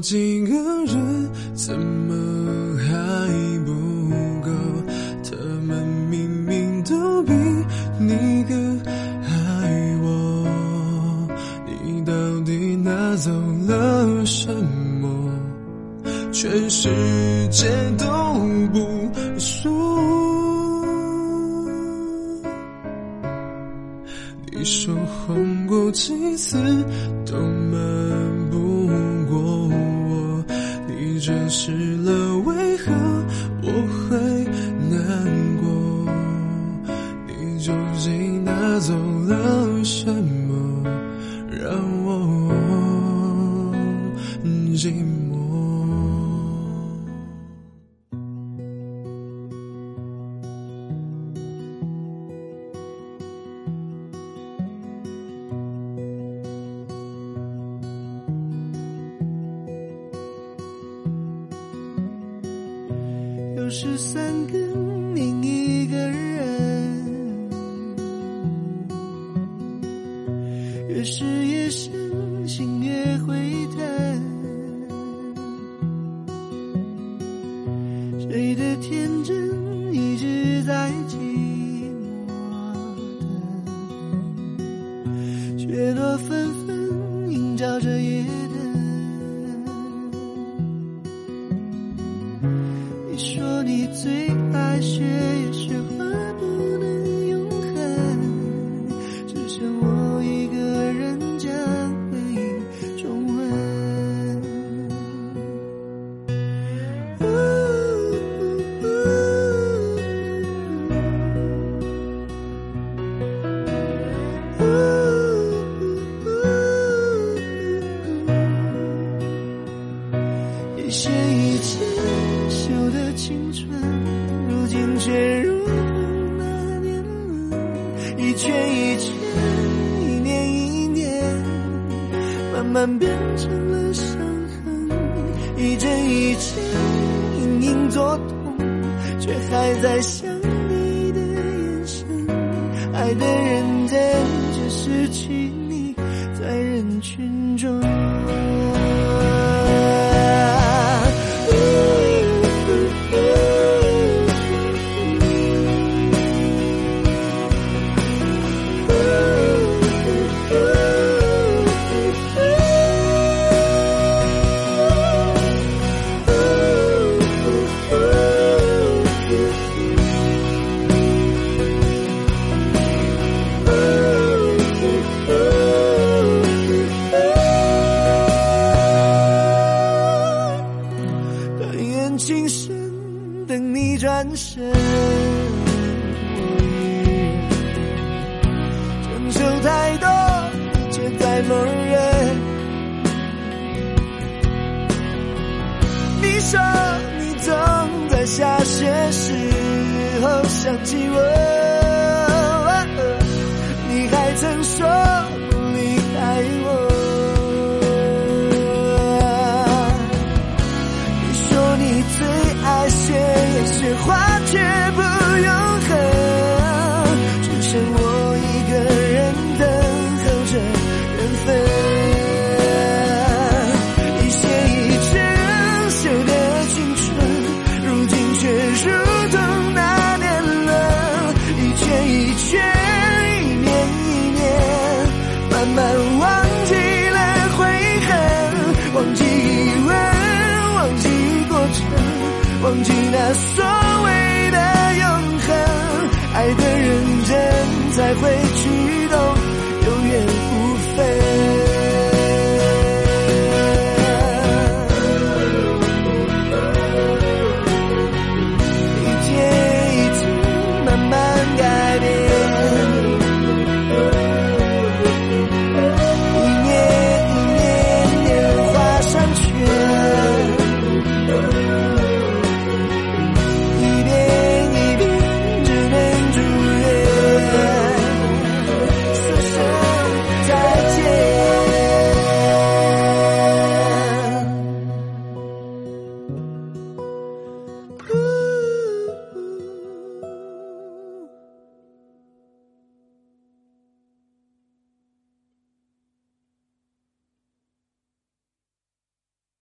几个人，怎么还不够？他们明明都比你更爱我，你到底拿走了什么？全世界都不输。你说谎过几次都瞒失了为何我会难过？你究竟拿走了什么，让我寂寞？不是三更另一个人，越是夜深，心越会你最爱学，也学一些以前修的青春，如今却如同那年轮，一圈一圈，一年一年，慢慢变成了伤痕，一针一针，隐隐作痛，却还在想你的眼神，爱的认真，却失去你在人群中。你转身。我一人承受太多，却在默认。你说你总在下雪时候想起我，那所谓的永恒爱的认真才会去懂